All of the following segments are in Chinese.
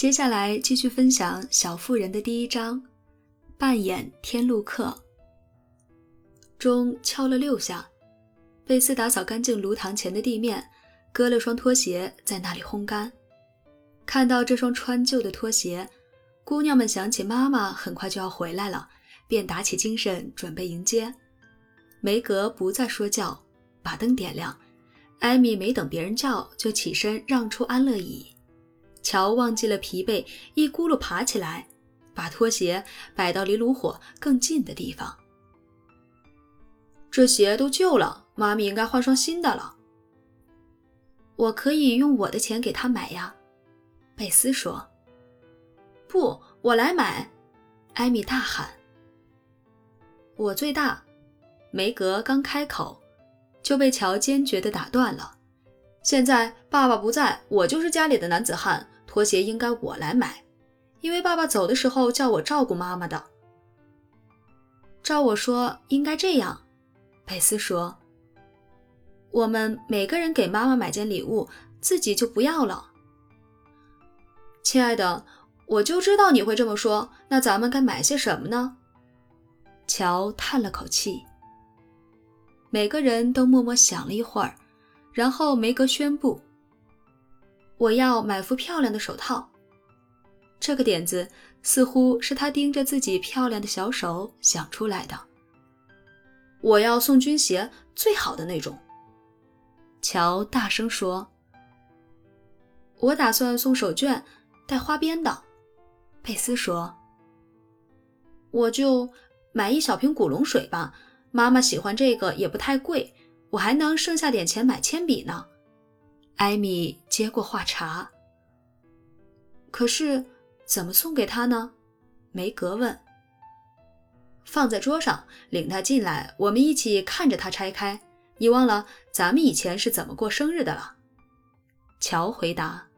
接下来继续分享《小妇人》的第一章，扮演天路客。钟敲了六下，贝斯打扫干净炉膛前的地面，搁了双拖鞋在那里烘干。看到这双穿旧的拖鞋，姑娘们想起妈妈很快就要回来了，便打起精神准备迎接。梅格不再说教，把灯点亮。艾米没等别人叫，就起身让出安乐椅。乔忘记了疲惫，一咕噜爬起来，把拖鞋摆到离炉火更近的地方。这鞋都旧了，妈咪应该换双新的了。我可以用我的钱给他买呀，贝斯说。不，我来买！艾米大喊。我最大。梅格刚开口，就被乔坚决地打断了。现在爸爸不在，我就是家里的男子汉。拖鞋应该我来买，因为爸爸走的时候叫我照顾妈妈的。照我说，应该这样。佩斯说：“我们每个人给妈妈买件礼物，自己就不要了。”亲爱的，我就知道你会这么说。那咱们该买些什么呢？乔叹了口气。每个人都默默想了一会儿。然后梅格宣布：“我要买副漂亮的手套。”这个点子似乎是他盯着自己漂亮的小手想出来的。我要送军鞋，最好的那种。乔大声说：“我打算送手绢，带花边的。”佩斯说：“我就买一小瓶古龙水吧，妈妈喜欢这个，也不太贵。”我还能剩下点钱买铅笔呢。艾米接过话茬。可是怎么送给他呢？梅格问。放在桌上，领他进来，我们一起看着他拆开。你忘了咱们以前是怎么过生日的了？乔回答。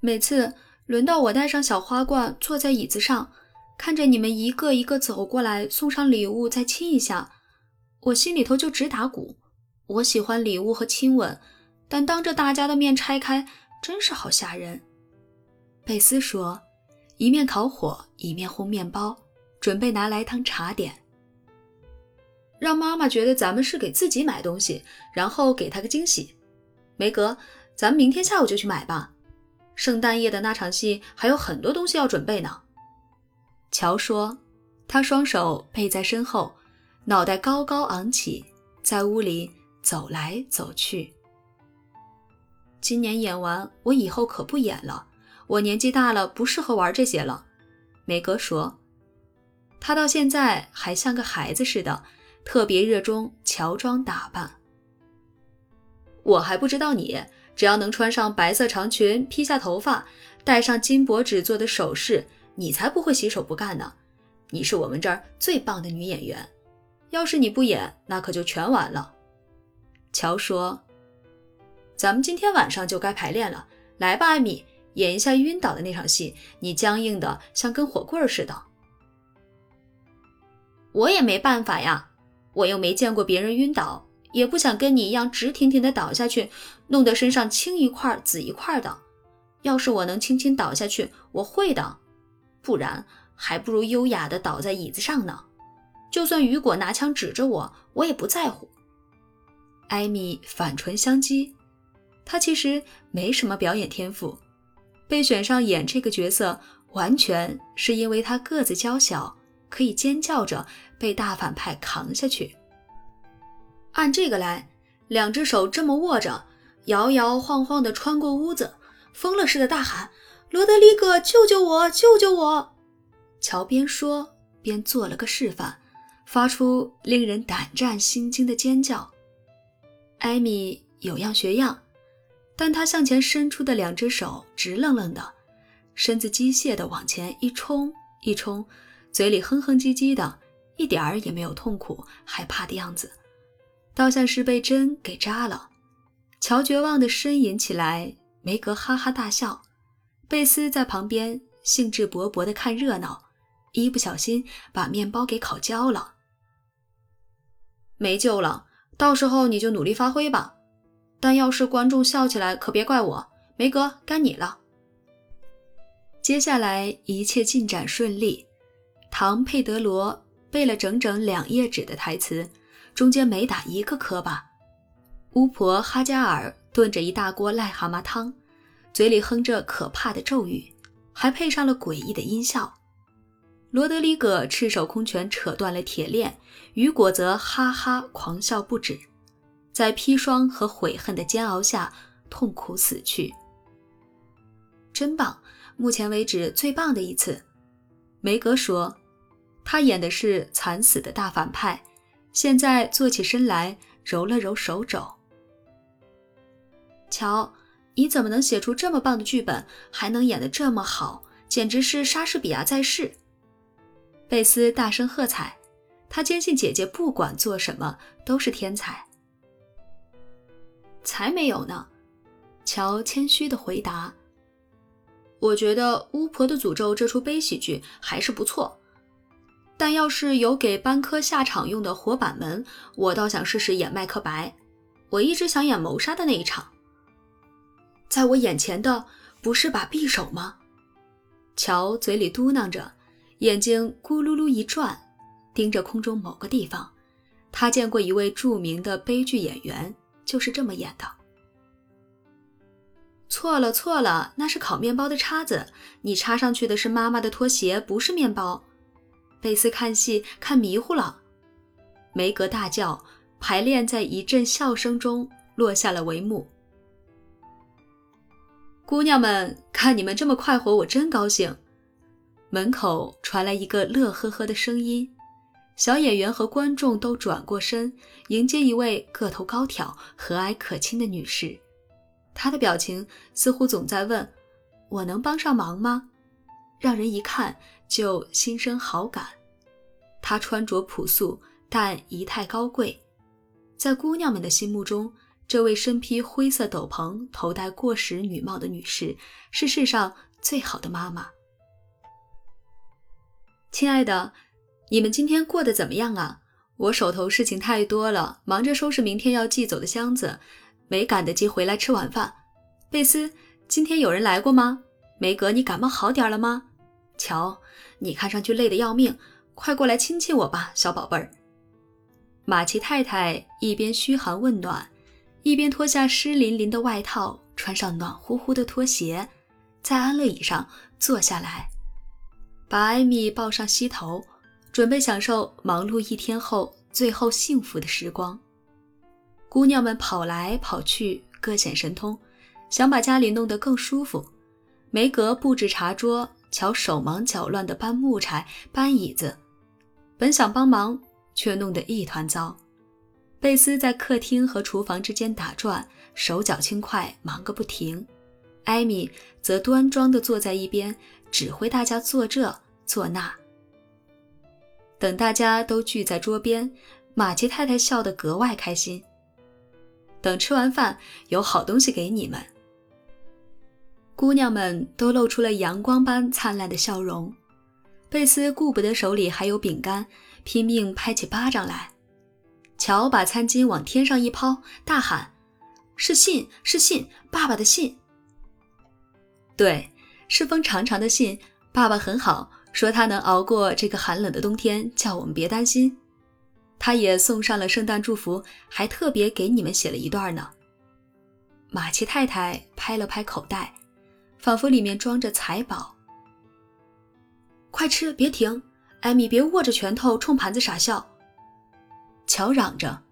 每次轮到我带上小花冠，坐在椅子上，看着你们一个一个走过来，送上礼物，再亲一下。我心里头就直打鼓。我喜欢礼物和亲吻，但当着大家的面拆开，真是好吓人。贝斯说，一面烤火，一面烘面包，准备拿来当茶点。让妈妈觉得咱们是给自己买东西，然后给她个惊喜。梅格，咱们明天下午就去买吧。圣诞夜的那场戏还有很多东西要准备呢。乔说，他双手背在身后。脑袋高高昂起，在屋里走来走去。今年演完，我以后可不演了。我年纪大了，不适合玩这些了。梅格说，他到现在还像个孩子似的，特别热衷乔装打扮。我还不知道你，只要能穿上白色长裙，披下头发，戴上金箔纸做的首饰，你才不会洗手不干呢。你是我们这儿最棒的女演员。要是你不演，那可就全完了。乔说：“咱们今天晚上就该排练了，来吧，艾米，演一下晕倒的那场戏。你僵硬的像根火棍似的。”我也没办法呀，我又没见过别人晕倒，也不想跟你一样直挺挺的倒下去，弄得身上青一块紫一块的。要是我能轻轻倒下去，我会的，不然还不如优雅的倒在椅子上呢。就算雨果拿枪指着我，我也不在乎。艾米反唇相讥，她其实没什么表演天赋，被选上演这个角色，完全是因为她个子娇小，可以尖叫着被大反派扛下去。按这个来，两只手这么握着，摇摇晃晃地穿过屋子，疯了似的大喊：“罗德里戈，救救我，救救我！”乔边说边做了个示范。发出令人胆战心惊的尖叫，艾米有样学样，但她向前伸出的两只手直愣愣的，身子机械的往前一冲一冲，嘴里哼哼唧唧的，一点儿也没有痛苦害怕的样子，倒像是被针给扎了。乔绝望地呻吟起来，梅格哈哈大笑，贝斯在旁边兴致勃勃地看热闹，一不小心把面包给烤焦了。没救了，到时候你就努力发挥吧。但要是观众笑起来，可别怪我。梅格，该你了。接下来一切进展顺利。唐佩德罗背了整整两页纸的台词，中间没打一个磕巴。巫婆哈加尔炖着一大锅癞蛤蟆汤，嘴里哼着可怕的咒语，还配上了诡异的音效。罗德里戈赤手空拳扯断了铁链，雨果则哈哈狂笑不止，在砒霜和悔恨的煎熬下痛苦死去。真棒，目前为止最棒的一次。梅格说：“他演的是惨死的大反派，现在坐起身来，揉了揉手肘。瞧，你怎么能写出这么棒的剧本，还能演得这么好，简直是莎士比亚在世！”贝斯大声喝彩，他坚信姐姐不管做什么都是天才。才没有呢，乔谦虚地回答。我觉得《巫婆的诅咒》这出悲喜剧还是不错，但要是有给班科下场用的活板门，我倒想试试演麦克白。我一直想演谋杀的那一场。在我眼前的不是把匕首吗？乔嘴里嘟囔着。眼睛咕噜噜一转，盯着空中某个地方。他见过一位著名的悲剧演员，就是这么演的。错了错了，那是烤面包的叉子，你插上去的是妈妈的拖鞋，不是面包。贝斯看戏看迷糊了，梅格大叫，排练在一阵笑声中落下了帷幕。姑娘们，看你们这么快活，我真高兴。门口传来一个乐呵呵的声音，小演员和观众都转过身迎接一位个头高挑、和蔼可亲的女士。她的表情似乎总在问：“我能帮上忙吗？”让人一看就心生好感。她穿着朴素，但仪态高贵，在姑娘们的心目中，这位身披灰色斗篷、头戴过时女帽的女士是世上最好的妈妈。亲爱的，你们今天过得怎么样啊？我手头事情太多了，忙着收拾明天要寄走的箱子，没赶得及回来吃晚饭。贝斯，今天有人来过吗？梅格，你感冒好点了吗？瞧，你看上去累得要命，快过来亲亲我吧，小宝贝儿。马奇太太一边嘘寒问暖，一边脱下湿淋淋的外套，穿上暖乎乎的拖鞋，在安乐椅上坐下来。把艾米抱上膝头，准备享受忙碌一天后最后幸福的时光。姑娘们跑来跑去，各显神通，想把家里弄得更舒服。梅格布置茶桌，乔手忙脚乱地搬木柴、搬椅子，本想帮忙，却弄得一团糟。贝斯在客厅和厨房之间打转，手脚轻快，忙个不停。艾米则端庄地坐在一边。指挥大家做这做那。等大家都聚在桌边，马奇太太笑得格外开心。等吃完饭，有好东西给你们。姑娘们都露出了阳光般灿烂的笑容。贝斯顾不得手里还有饼干，拼命拍起巴掌来。乔把餐巾往天上一抛，大喊：“是信，是信，爸爸的信。”对。是封长长的信，爸爸很好，说他能熬过这个寒冷的冬天，叫我们别担心。他也送上了圣诞祝福，还特别给你们写了一段呢。马奇太太拍了拍口袋，仿佛里面装着财宝。快吃，别停！艾米，别握着拳头冲盘子傻笑。乔嚷着，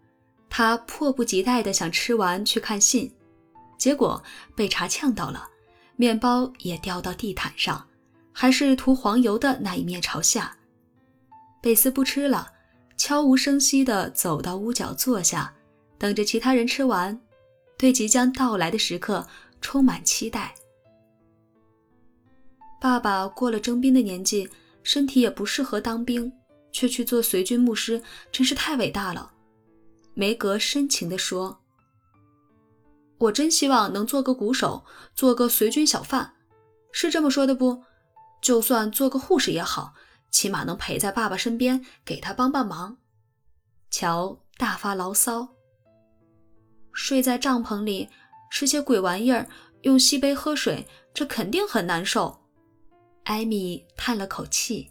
他迫不及待地想吃完去看信，结果被茶呛到了。面包也掉到地毯上，还是涂黄油的那一面朝下。贝斯不吃了，悄无声息地走到屋角坐下，等着其他人吃完，对即将到来的时刻充满期待。爸爸过了征兵的年纪，身体也不适合当兵，却去做随军牧师，真是太伟大了。梅格深情地说。我真希望能做个鼓手，做个随军小贩，是这么说的不？就算做个护士也好，起码能陪在爸爸身边，给他帮帮忙。乔大发牢骚，睡在帐篷里，吃些鬼玩意儿，用锡杯喝水，这肯定很难受。艾米叹了口气：“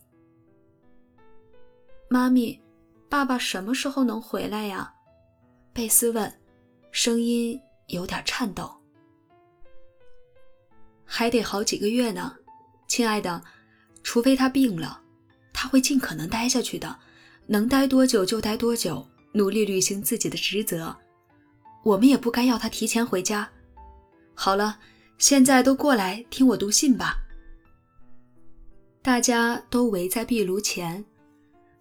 妈咪，爸爸什么时候能回来呀？”贝斯问，声音有点颤抖。还得好几个月呢，亲爱的，除非他病了，他会尽可能待下去的，能待多久就待多久，努力履行自己的职责。我们也不该要他提前回家。好了，现在都过来听我读信吧。大家都围在壁炉前，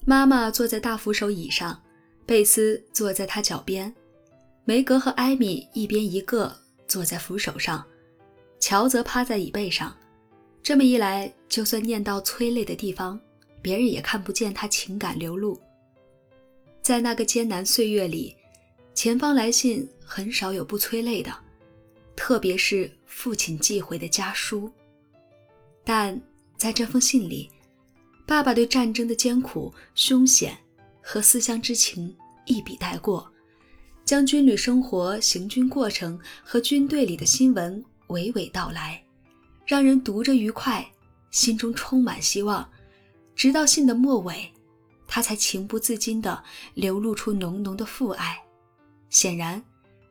妈妈坐在大扶手椅上，贝斯坐在她脚边，梅格和艾米一边一个坐在扶手上。乔则趴在椅背上，这么一来，就算念到催泪的地方，别人也看不见他情感流露。在那个艰难岁月里，前方来信很少有不催泪的，特别是父亲寄回的家书。但在这封信里，爸爸对战争的艰苦、凶险和思乡之情一笔带过，将军旅生活、行军过程和军队里的新闻。娓娓道来，让人读着愉快，心中充满希望。直到信的末尾，他才情不自禁地流露出浓浓的父爱，显然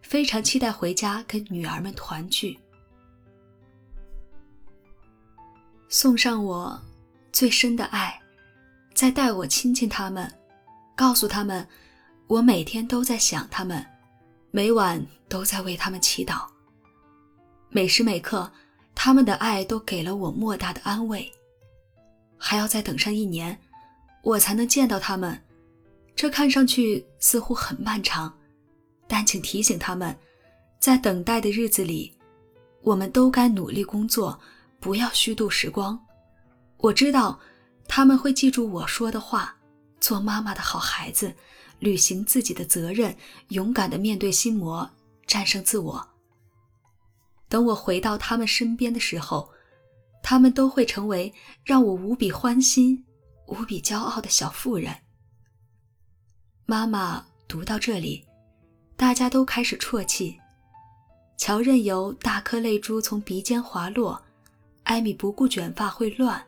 非常期待回家跟女儿们团聚。送上我最深的爱，再带我亲近他们，告诉他们，我每天都在想他们，每晚都在为他们祈祷。每时每刻，他们的爱都给了我莫大的安慰。还要再等上一年，我才能见到他们，这看上去似乎很漫长。但请提醒他们，在等待的日子里，我们都该努力工作，不要虚度时光。我知道，他们会记住我说的话，做妈妈的好孩子，履行自己的责任，勇敢地面对心魔，战胜自我。等我回到他们身边的时候，他们都会成为让我无比欢心、无比骄傲的小妇人。妈妈读到这里，大家都开始啜泣。乔任由大颗泪珠从鼻尖滑落，艾米不顾卷发会乱，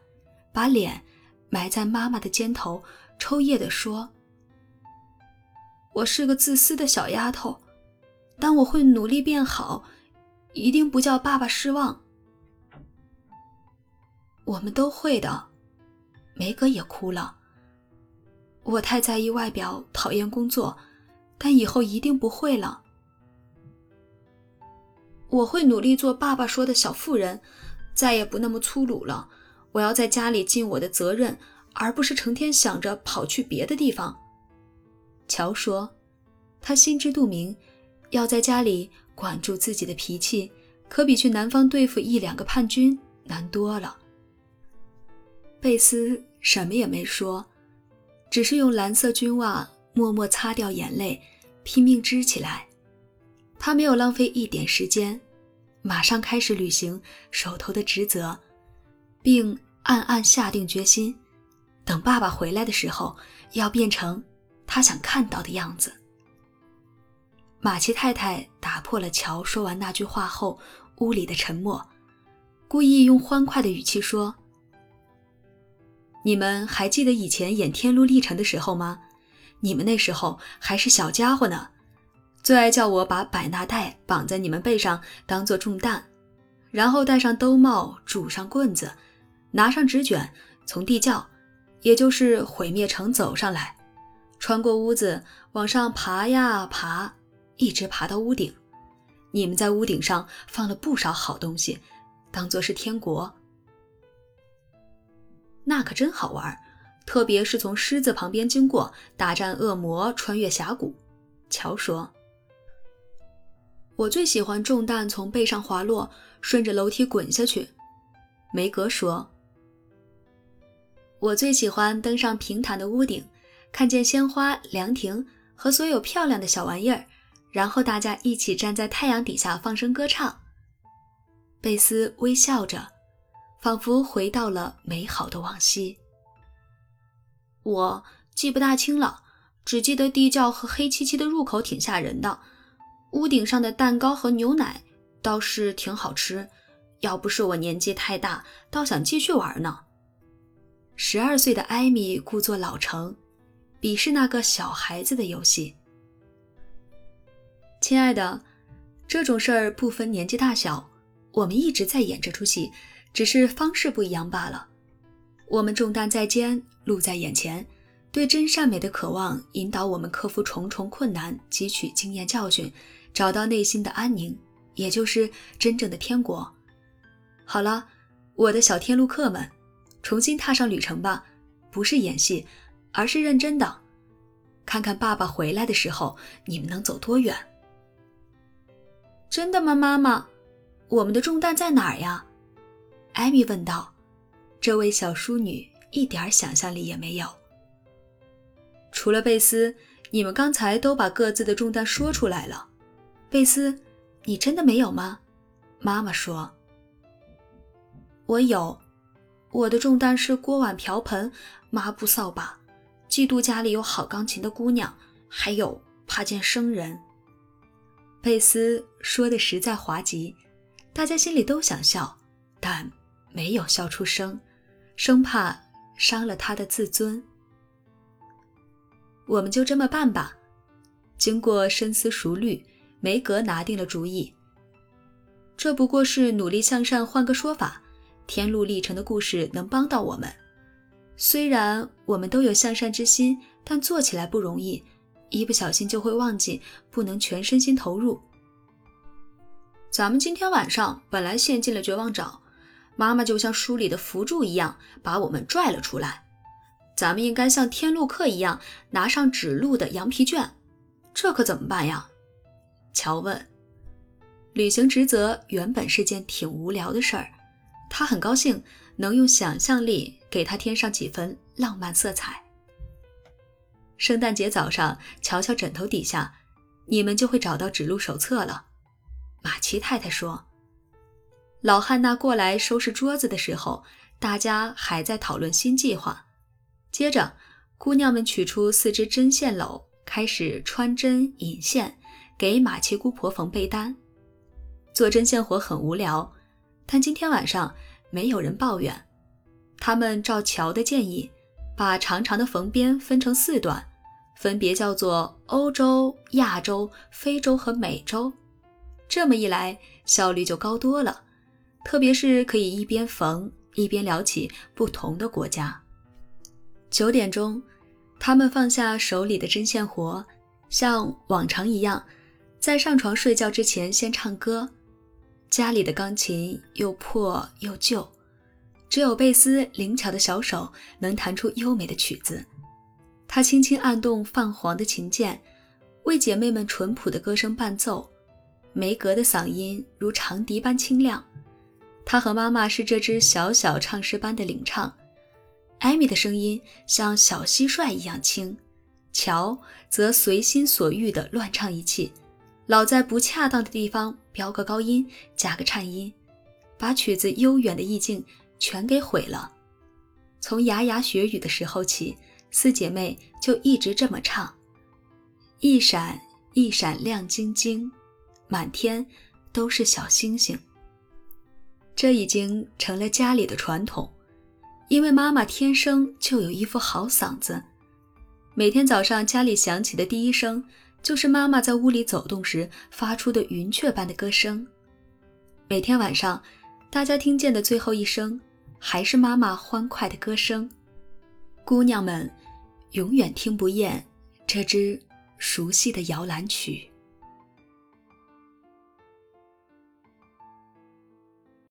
把脸埋在妈妈的肩头，抽噎地说：“我是个自私的小丫头，但我会努力变好。”一定不叫爸爸失望。我们都会的。梅格也哭了。我太在意外表，讨厌工作，但以后一定不会了。我会努力做爸爸说的小妇人，再也不那么粗鲁了。我要在家里尽我的责任，而不是成天想着跑去别的地方。乔说，他心知肚明，要在家里。管住自己的脾气，可比去南方对付一两个叛军难多了。贝斯什么也没说，只是用蓝色军袜默默擦掉眼泪，拼命织起来。他没有浪费一点时间，马上开始履行手头的职责，并暗暗下定决心：等爸爸回来的时候，要变成他想看到的样子。马奇太太打破了乔说完那句话后屋里的沉默，故意用欢快的语气说：“你们还记得以前演《天路历程》的时候吗？你们那时候还是小家伙呢，最爱叫我把百纳袋绑在你们背上当做重担，然后戴上兜帽，拄上棍子，拿上纸卷，从地窖，也就是毁灭城走上来，穿过屋子，往上爬呀爬。”一直爬到屋顶，你们在屋顶上放了不少好东西，当做是天国。那可真好玩，特别是从狮子旁边经过，大战恶魔，穿越峡谷。乔说：“我最喜欢重担从背上滑落，顺着楼梯滚下去。”梅格说：“我最喜欢登上平坦的屋顶，看见鲜花、凉亭和所有漂亮的小玩意儿。”然后大家一起站在太阳底下放声歌唱。贝斯微笑着，仿佛回到了美好的往昔。我记不大清了，只记得地窖和黑漆漆的入口挺吓人的。屋顶上的蛋糕和牛奶倒是挺好吃。要不是我年纪太大，倒想继续玩呢。十二岁的艾米故作老成，鄙视那个小孩子的游戏。亲爱的，这种事儿不分年纪大小，我们一直在演这出戏，只是方式不一样罢了。我们重担在肩，路在眼前，对真善美的渴望引导我们克服重重困难，汲取经验教训，找到内心的安宁，也就是真正的天国。好了，我的小天路客们，重新踏上旅程吧，不是演戏，而是认真的。看看爸爸回来的时候，你们能走多远？真的吗，妈妈？我们的重担在哪儿呀？艾米问道。这位小淑女一点想象力也没有。除了贝斯，你们刚才都把各自的重担说出来了。贝斯，你真的没有吗？妈妈说。我有，我的重担是锅碗瓢盆、抹布扫把，嫉妒家里有好钢琴的姑娘，还有怕见生人。贝斯说的实在滑稽，大家心里都想笑，但没有笑出声。生怕伤了他的自尊，我们就这么办吧。经过深思熟虑，梅格拿定了主意。这不过是努力向善，换个说法，天路历程的故事能帮到我们。虽然我们都有向善之心，但做起来不容易，一不小心就会忘记，不能全身心投入。咱们今天晚上本来陷进了绝望沼。妈妈就像书里的扶助一样，把我们拽了出来。咱们应该像天路客一样，拿上指路的羊皮卷。这可怎么办呀？乔问。履行职责原本是件挺无聊的事儿，他很高兴能用想象力给他添上几分浪漫色彩。圣诞节早上，瞧瞧枕头底下，你们就会找到指路手册了。马奇太太说。老汉娜过来收拾桌子的时候，大家还在讨论新计划。接着，姑娘们取出四只针线篓，开始穿针引线，给马奇姑婆缝被单。做针线活很无聊，但今天晚上没有人抱怨。他们照乔的建议，把长长的缝边分成四段，分别叫做欧洲、亚洲、非洲和美洲。这么一来，效率就高多了。特别是可以一边缝一边聊起不同的国家。九点钟，他们放下手里的针线活，像往常一样，在上床睡觉之前先唱歌。家里的钢琴又破又旧，只有贝斯灵巧的小手能弹出优美的曲子。他轻轻按动泛黄的琴键，为姐妹们淳朴的歌声伴奏。梅格的嗓音如长笛般清亮。她和妈妈是这支小小唱诗班的领唱，艾米的声音像小蟋蟀一样轻，乔则随心所欲地乱唱一气，老在不恰当的地方飙个高音，加个颤音，把曲子悠远的意境全给毁了。从牙牙学语的时候起，四姐妹就一直这么唱：一闪一闪亮晶晶，满天都是小星星。这已经成了家里的传统，因为妈妈天生就有一副好嗓子。每天早上家里响起的第一声，就是妈妈在屋里走动时发出的云雀般的歌声；每天晚上，大家听见的最后一声，还是妈妈欢快的歌声。姑娘们永远听不厌这支熟悉的摇篮曲。